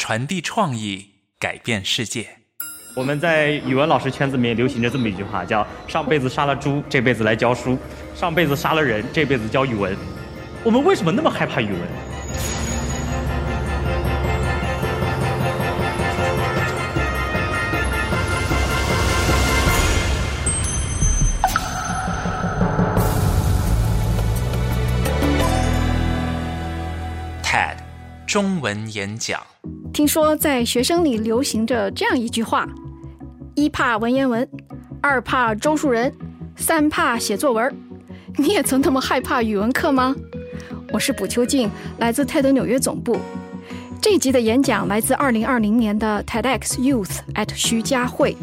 传递创意，改变世界。我们在语文老师圈子里面流行着这么一句话，叫“上辈子杀了猪，这辈子来教书；上辈子杀了人，这辈子教语文。”我们为什么那么害怕语文？中文演讲，听说在学生里流行着这样一句话：一怕文言文，二怕周树人，三怕写作文。你也曾那么害怕语文课吗？我是卜秋静，来自泰德纽约总部。这集的演讲来自2020年的 TEDx Youth at 徐家汇，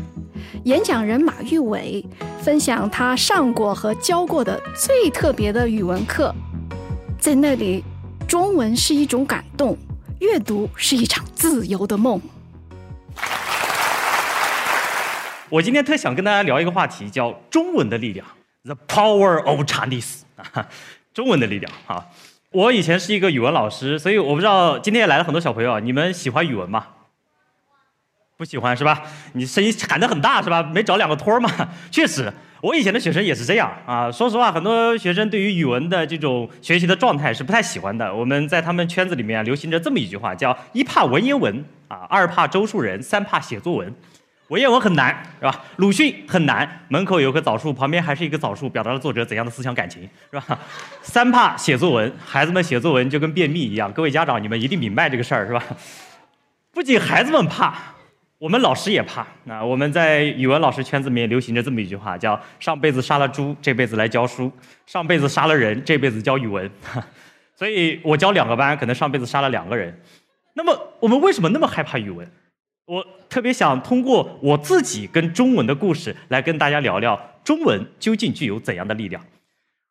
演讲人马玉伟分享他上过和教过的最特别的语文课，在那里。中文是一种感动，阅读是一场自由的梦。我今天特想跟大家聊一个话题，叫中文的力量，The Power of Chinese，中文的力量啊！我以前是一个语文老师，所以我不知道今天也来了很多小朋友，你们喜欢语文吗？不喜欢是吧？你声音喊得很大是吧？没找两个托儿吗？确实。我以前的学生也是这样啊，说实话，很多学生对于语文的这种学习的状态是不太喜欢的。我们在他们圈子里面流行着这么一句话，叫一怕文言文啊，二怕周树人，三怕写作文。文言文很难是吧？鲁迅很难，门口有棵枣树，旁边还是一个枣树，表达了作者怎样的思想感情是吧？三怕写作文，孩子们写作文就跟便秘一样。各位家长，你们一定明白这个事儿是吧？不仅孩子们怕。我们老师也怕。那我们在语文老师圈子里面流行着这么一句话，叫“上辈子杀了猪，这辈子来教书；上辈子杀了人，这辈子教语文。”所以，我教两个班，可能上辈子杀了两个人。那么，我们为什么那么害怕语文？我特别想通过我自己跟中文的故事来跟大家聊聊中文究竟具有怎样的力量。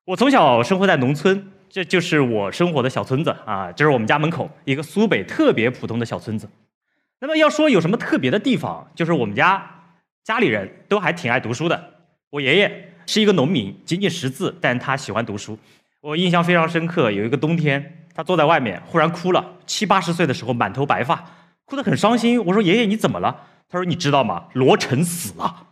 我从小生活在农村，这就是我生活的小村子啊，这是我们家门口一个苏北特别普通的小村子。那么要说有什么特别的地方，就是我们家家里人都还挺爱读书的。我爷爷是一个农民，仅仅识字，但他喜欢读书。我印象非常深刻，有一个冬天，他坐在外面忽然哭了，七八十岁的时候满头白发，哭得很伤心。我说：“爷爷，你怎么了？”他说：“你知道吗？罗成死了。”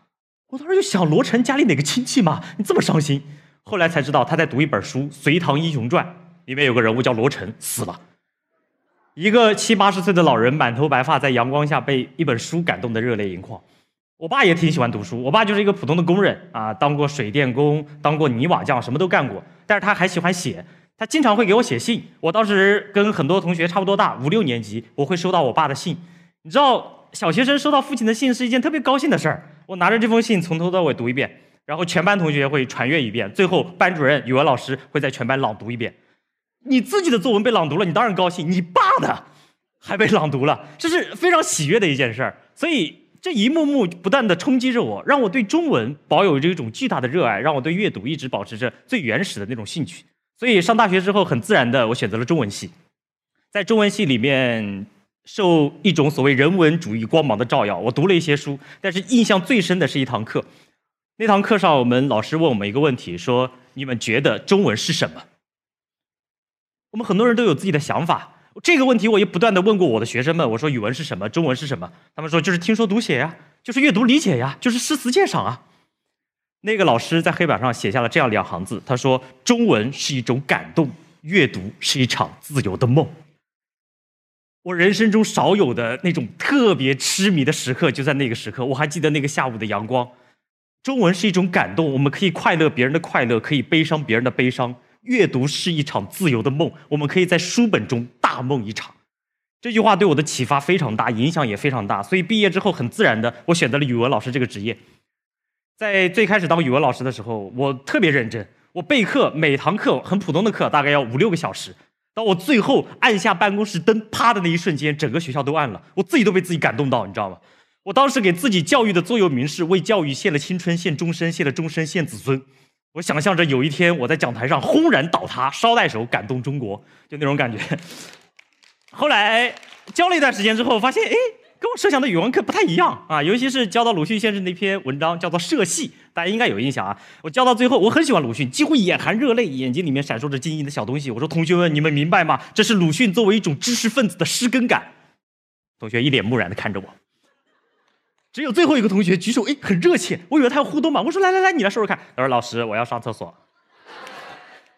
我当时就想，罗成家里哪个亲戚嘛？你这么伤心？后来才知道他在读一本书《隋唐英雄传》，里面有个人物叫罗成，死了。一个七八十岁的老人，满头白发，在阳光下被一本书感动得热泪盈眶。我爸也挺喜欢读书，我爸就是一个普通的工人啊，当过水电工，当过泥瓦匠，什么都干过。但是他还喜欢写，他经常会给我写信。我当时跟很多同学差不多大，五六年级，我会收到我爸的信。你知道，小学生收到父亲的信是一件特别高兴的事儿。我拿着这封信从头到尾读一遍，然后全班同学会传阅一遍，最后班主任、语文老师会在全班朗读一遍。你自己的作文被朗读了，你当然高兴；你爸的 还被朗读了，这是非常喜悦的一件事儿。所以这一幕幕不断的冲击着我，让我对中文保有这种巨大的热爱，让我对阅读一直保持着最原始的那种兴趣。所以上大学之后，很自然的我选择了中文系。在中文系里面，受一种所谓人文主义光芒的照耀，我读了一些书。但是印象最深的是一堂课，那堂课上我们老师问我们一个问题，说：“你们觉得中文是什么？”我们很多人都有自己的想法，这个问题我也不断的问过我的学生们。我说语文是什么？中文是什么？他们说就是听说读写呀，就是阅读理解呀，就是诗词鉴赏啊。那个老师在黑板上写下了这样两行字，他说：“中文是一种感动，阅读是一场自由的梦。”我人生中少有的那种特别痴迷的时刻就在那个时刻。我还记得那个下午的阳光。中文是一种感动，我们可以快乐别人的快乐，可以悲伤别人的悲伤。阅读是一场自由的梦，我们可以在书本中大梦一场。这句话对我的启发非常大，影响也非常大。所以毕业之后，很自然的，我选择了语文老师这个职业。在最开始当语文老师的时候，我特别认真，我备课，每堂课很普通的课，大概要五六个小时。当我最后按下办公室灯，啪的那一瞬间，整个学校都暗了，我自己都被自己感动到，你知道吗？我当时给自己教育的座右铭是：为教育献了青春，献终身，献了终身，献子孙。我想象着有一天我在讲台上轰然倒塌，捎带手感动中国，就那种感觉。后来教了一段时间之后，发现哎，跟我设想的语文课不太一样啊，尤其是教到鲁迅先生那篇文章叫做《社戏》，大家应该有印象啊。我教到最后，我很喜欢鲁迅，几乎眼含热泪，眼睛里面闪烁着晶莹的小东西。我说同学们，你们明白吗？这是鲁迅作为一种知识分子的诗根感。同学一脸木然的看着我。只有最后一个同学举手，哎，很热切，我以为他要互动嘛。我说来来来，你来说说看。他说老师，我要上厕所。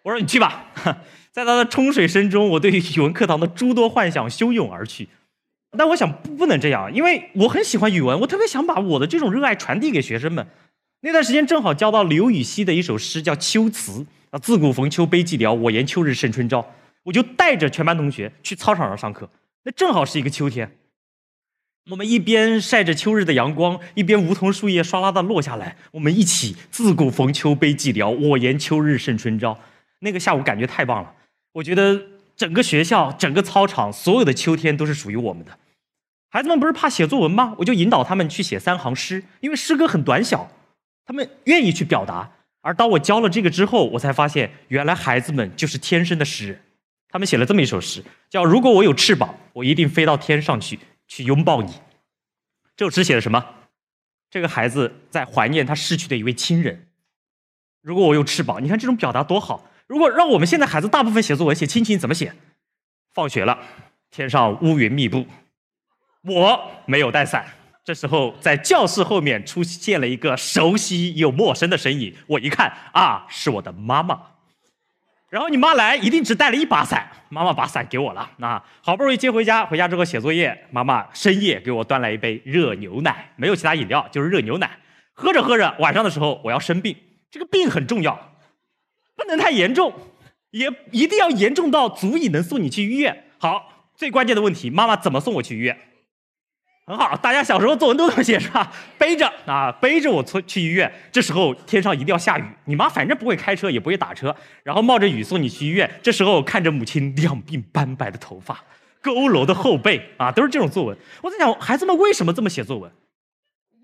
我说你去吧。在他的冲水声中，我对语文课堂的诸多幻想汹涌而去。但我想不不能这样，因为我很喜欢语文，我特别想把我的这种热爱传递给学生们。那段时间正好教到刘禹锡的一首诗，叫《秋词》啊，“自古逢秋悲寂寥，我言秋日胜春朝。”我就带着全班同学去操场上上课，那正好是一个秋天。我们一边晒着秋日的阳光，一边梧桐树叶唰啦的落下来，我们一起“自古逢秋悲寂寥，我言秋日胜春朝”。那个下午感觉太棒了，我觉得整个学校、整个操场，所有的秋天都是属于我们的。孩子们不是怕写作文吗？我就引导他们去写三行诗，因为诗歌很短小，他们愿意去表达。而当我教了这个之后，我才发现，原来孩子们就是天生的诗人。他们写了这么一首诗，叫“如果我有翅膀，我一定飞到天上去，去拥抱你。”这首诗写的什么？这个孩子在怀念他逝去的一位亲人。如果我有翅膀，你看这种表达多好。如果让我们现在孩子大部分写作文写亲情怎么写？放学了，天上乌云密布，我没有带伞。这时候，在教室后面出现了一个熟悉又陌生的身影。我一看，啊，是我的妈妈。然后你妈来，一定只带了一把伞。妈妈把伞给我了。那好不容易接回家，回家之后写作业，妈妈深夜给我端来一杯热牛奶，没有其他饮料，就是热牛奶。喝着喝着，晚上的时候我要生病，这个病很重要，不能太严重，也一定要严重到足以能送你去医院。好，最关键的问题，妈妈怎么送我去医院？很好，大家小时候作文都这么写是吧？背着 啊，背着我去去医院。这时候天上一定要下雨，你妈反正不会开车，也不会打车，然后冒着雨送你去医院。这时候看着母亲两鬓斑白的头发，佝偻的后背啊，都是这种作文。我在想，孩子们为什么这么写作文？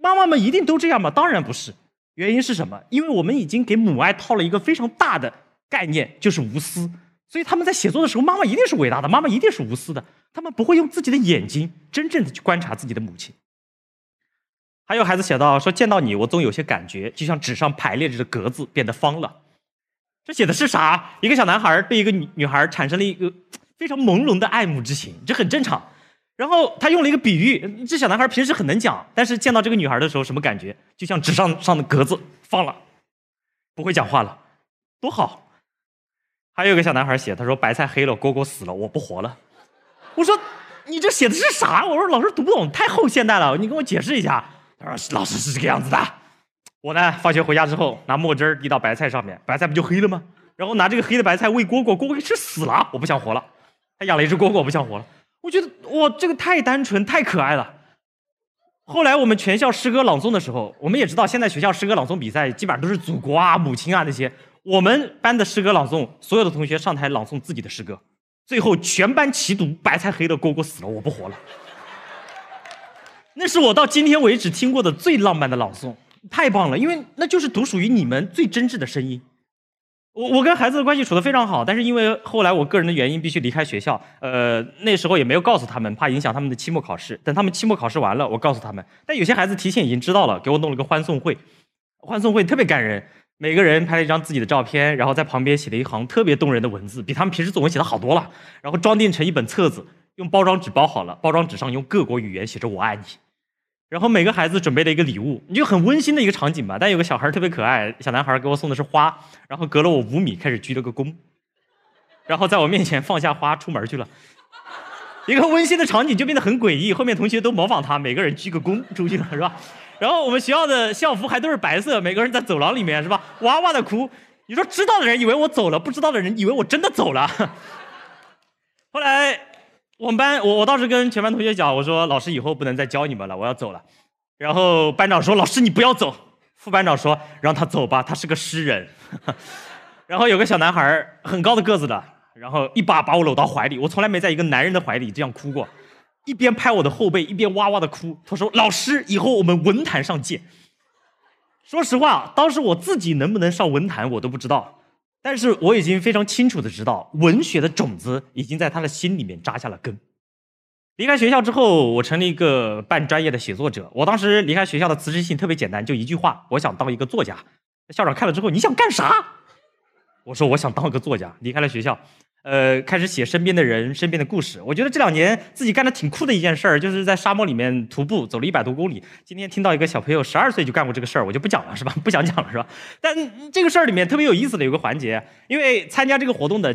妈妈们一定都这样吗？当然不是。原因是什么？因为我们已经给母爱套了一个非常大的概念，就是无私。所以他们在写作的时候，妈妈一定是伟大的，妈妈一定是无私的。他们不会用自己的眼睛真正的去观察自己的母亲。还有孩子写到说：“见到你，我总有些感觉，就像纸上排列着的格子变得方了。”这写的是啥？一个小男孩对一个女女孩产生了一个非常朦胧的爱慕之情，这很正常。然后他用了一个比喻：这小男孩平时很能讲，但是见到这个女孩的时候，什么感觉？就像纸上上的格子方了，不会讲话了，多好。还有个小男孩写，他说：“白菜黑了，蝈蝈死了，我不活了。”我说：“你这写的是啥？”我说：“老师读不懂，太后现代了，你跟我解释一下。”他说：“老师是这个样子的。”我呢，放学回家之后，拿墨汁滴到白菜上面，白菜不就黑了吗？然后拿这个黑的白菜喂蝈蝈，蝈蝈吃死了，我不想活了。他养了一只蝈蝈，我不想活了。我觉得哇，这个太单纯，太可爱了。后来我们全校诗歌朗诵的时候，我们也知道，现在学校诗歌朗诵比赛基本上都是祖国啊、母亲啊那些。我们班的诗歌朗诵，所有的同学上台朗诵自己的诗歌，最后全班齐读“白菜黑的蝈蝈死了，我不活了”。那是我到今天为止听过的最浪漫的朗诵，太棒了！因为那就是独属于你们最真挚的声音。我我跟孩子的关系处得非常好，但是因为后来我个人的原因必须离开学校，呃，那时候也没有告诉他们，怕影响他们的期末考试。等他们期末考试完了，我告诉他们。但有些孩子提前已经知道了，给我弄了个欢送会，欢送会特别感人。每个人拍了一张自己的照片，然后在旁边写了一行特别动人的文字，比他们平时作文写的好多了。然后装订成一本册子，用包装纸包好了，包装纸上用各国语言写着“我爱你”。然后每个孩子准备了一个礼物，你就很温馨的一个场景吧。但有个小孩特别可爱，小男孩给我送的是花，然后隔了我五米开始鞠了个躬，然后在我面前放下花出门去了。一个温馨的场景就变得很诡异，后面同学都模仿他，每个人鞠个躬出去了，是吧？然后我们学校的校服还都是白色，每个人在走廊里面是吧？哇哇的哭。你说知道的人以为我走了，不知道的人以为我真的走了。后来我们班，我我当时跟全班同学讲，我说老师以后不能再教你们了，我要走了。然后班长说老师你不要走。副班长说让他走吧，他是个诗人。然后有个小男孩很高的个子的，然后一把把我搂到怀里，我从来没在一个男人的怀里这样哭过。一边拍我的后背，一边哇哇的哭。他说：“老师，以后我们文坛上见。”说实话，当时我自己能不能上文坛，我都不知道。但是我已经非常清楚的知道，文学的种子已经在他的心里面扎下了根。离开学校之后，我成了一个半专业的写作者。我当时离开学校的辞职信特别简单，就一句话：我想当一个作家。校长看了之后，你想干啥？我说我想当个作家，离开了学校，呃，开始写身边的人、身边的故事。我觉得这两年自己干的挺酷的一件事儿，就是在沙漠里面徒步走了一百多公里。今天听到一个小朋友十二岁就干过这个事儿，我就不讲了，是吧？不想讲了，是吧？但这个事儿里面特别有意思的有个环节，因为参加这个活动的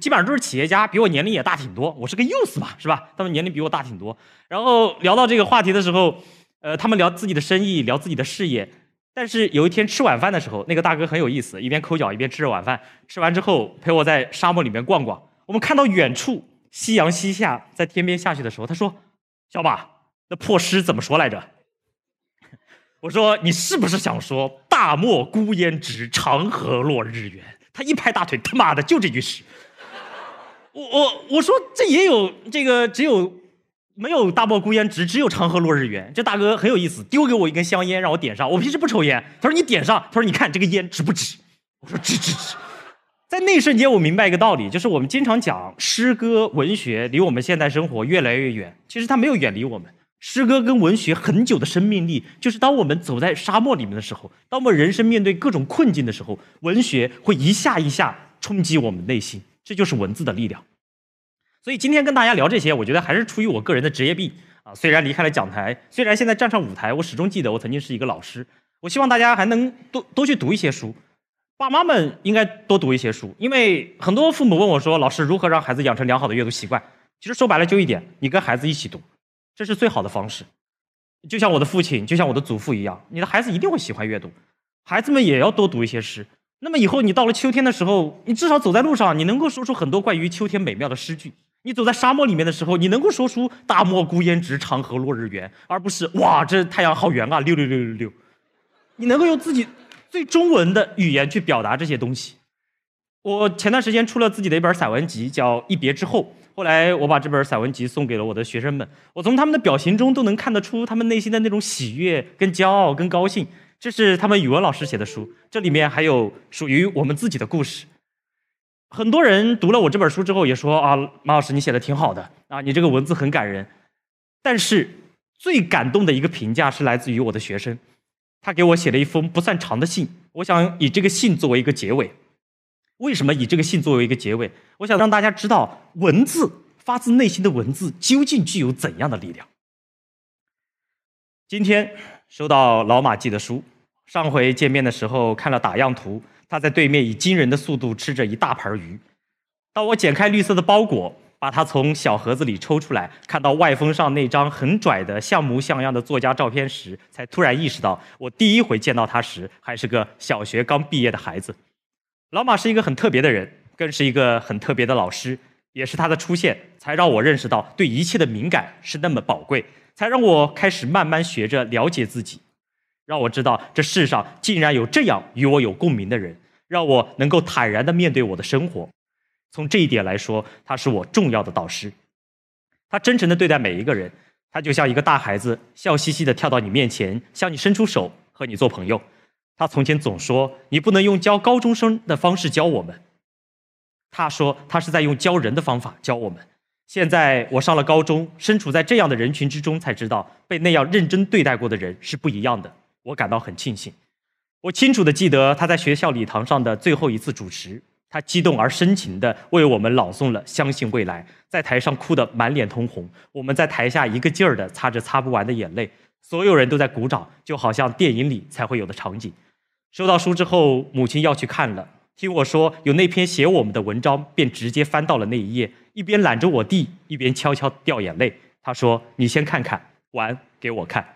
基本上都是企业家，比我年龄也大挺多。我是个 youth 嘛，是吧？他们年龄比我大挺多。然后聊到这个话题的时候，呃，他们聊自己的生意，聊自己的事业。但是有一天吃晚饭的时候，那个大哥很有意思，一边抠脚一边吃着晚饭。吃完之后陪我在沙漠里面逛逛。我们看到远处夕阳西下，在天边下去的时候，他说：“小马，那破诗怎么说来着？” 我说：“你是不是想说‘大漠孤烟直，长河落日圆’？”他一拍大腿：“他妈的，就这句诗！”我我我说这也有这个只有。没有大漠孤烟直，只有长河落日圆。这大哥很有意思，丢给我一根香烟让我点上。我平时不抽烟，他说你点上，他说你看这个烟值不值？我说值值值。在那一瞬间，我明白一个道理，就是我们经常讲诗歌文学离我们现代生活越来越远，其实它没有远离我们。诗歌跟文学很久的生命力，就是当我们走在沙漠里面的时候，当我们人生面对各种困境的时候，文学会一下一下冲击我们内心，这就是文字的力量。所以今天跟大家聊这些，我觉得还是出于我个人的职业病啊。虽然离开了讲台，虽然现在站上舞台，我始终记得我曾经是一个老师。我希望大家还能多多去读一些书，爸妈们应该多读一些书，因为很多父母问我说：“老师，如何让孩子养成良好的阅读习惯？”其实说白了就一点，你跟孩子一起读，这是最好的方式。就像我的父亲，就像我的祖父一样，你的孩子一定会喜欢阅读，孩子们也要多读一些诗。那么以后你到了秋天的时候，你至少走在路上，你能够说出很多关于秋天美妙的诗句。你走在沙漠里面的时候，你能够说出“大漠孤烟直，长河落日圆”，而不是“哇，这太阳好圆啊，六六六六六”。你能够用自己最中文的语言去表达这些东西。我前段时间出了自己的一本散文集，叫《一别之后》。后来我把这本散文集送给了我的学生们，我从他们的表情中都能看得出他们内心的那种喜悦、跟骄傲、跟高兴。这是他们语文老师写的书，这里面还有属于我们自己的故事。很多人读了我这本书之后也说啊，马老师你写的挺好的啊，你这个文字很感人。但是最感动的一个评价是来自于我的学生，他给我写了一封不算长的信。我想以这个信作为一个结尾。为什么以这个信作为一个结尾？我想让大家知道，文字发自内心的文字究竟具有怎样的力量。今天收到老马寄的书，上回见面的时候看了打样图。他在对面以惊人的速度吃着一大盘鱼。当我剪开绿色的包裹，把它从小盒子里抽出来，看到外封上那张很拽的像模像样的作家照片时，才突然意识到，我第一回见到他时还是个小学刚毕业的孩子。老马是一个很特别的人，更是一个很特别的老师。也是他的出现，才让我认识到对一切的敏感是那么宝贵，才让我开始慢慢学着了解自己。让我知道这世上竟然有这样与我有共鸣的人，让我能够坦然地面对我的生活。从这一点来说，他是我重要的导师。他真诚地对待每一个人，他就像一个大孩子，笑嘻嘻地跳到你面前，向你伸出手，和你做朋友。他从前总说：“你不能用教高中生的方式教我们。”他说：“他是在用教人的方法教我们。”现在我上了高中，身处在这样的人群之中，才知道被那样认真对待过的人是不一样的。我感到很庆幸。我清楚地记得他在学校礼堂上的最后一次主持，他激动而深情地为我们朗诵了《相信未来》，在台上哭得满脸通红。我们在台下一个劲儿地擦着擦不完的眼泪，所有人都在鼓掌，就好像电影里才会有的场景。收到书之后，母亲要去看了，听我说有那篇写我们的文章，便直接翻到了那一页，一边揽着我弟，一边悄悄掉眼泪。他说：“你先看看，完给我看。”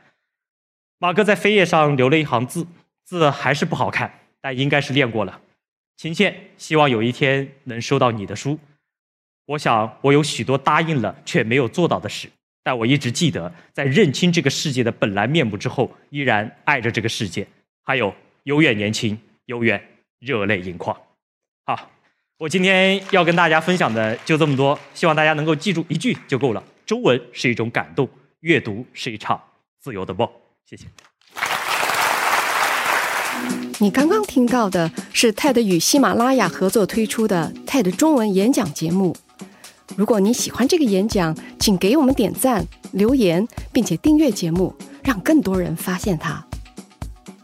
马哥在扉页上留了一行字，字还是不好看，但应该是练过了。秦倩，希望有一天能收到你的书。我想我有许多答应了却没有做到的事，但我一直记得，在认清这个世界的本来面目之后，依然爱着这个世界。还有，永远年轻，永远热泪盈眶。好，我今天要跟大家分享的就这么多，希望大家能够记住一句就够了：中文是一种感动，阅读是一场自由的梦。谢谢。你刚刚听到的是 TED 与喜马拉雅合作推出的 TED 中文演讲节目。如果你喜欢这个演讲，请给我们点赞、留言，并且订阅节目，让更多人发现它。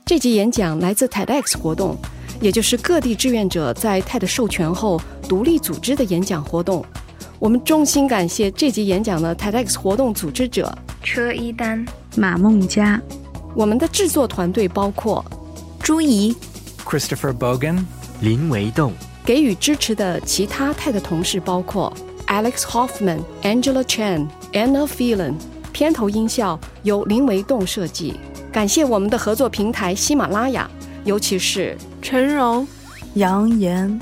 这集演讲来自 TEDx 活动，也就是各地志愿者在 TED 授权后独立组织的演讲活动。我们衷心感谢这集演讲的 TEDx 活动组织者车一丹、马梦佳。我们的制作团队包括朱怡、Christopher Bogan、林维栋。给予支持的其他 TED 同事包括 Alex Hoffman、Angela Chan、Anna Phelan。片头音效由林维栋设计。感谢我们的合作平台喜马拉雅，尤其是陈荣、杨岩。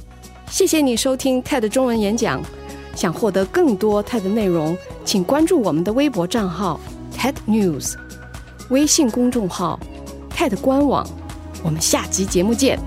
谢谢你收听 TED 中文演讲。想获得更多 TED 内容，请关注我们的微博账号 TED News，微信公众号 TED 官网。我们下集节目见。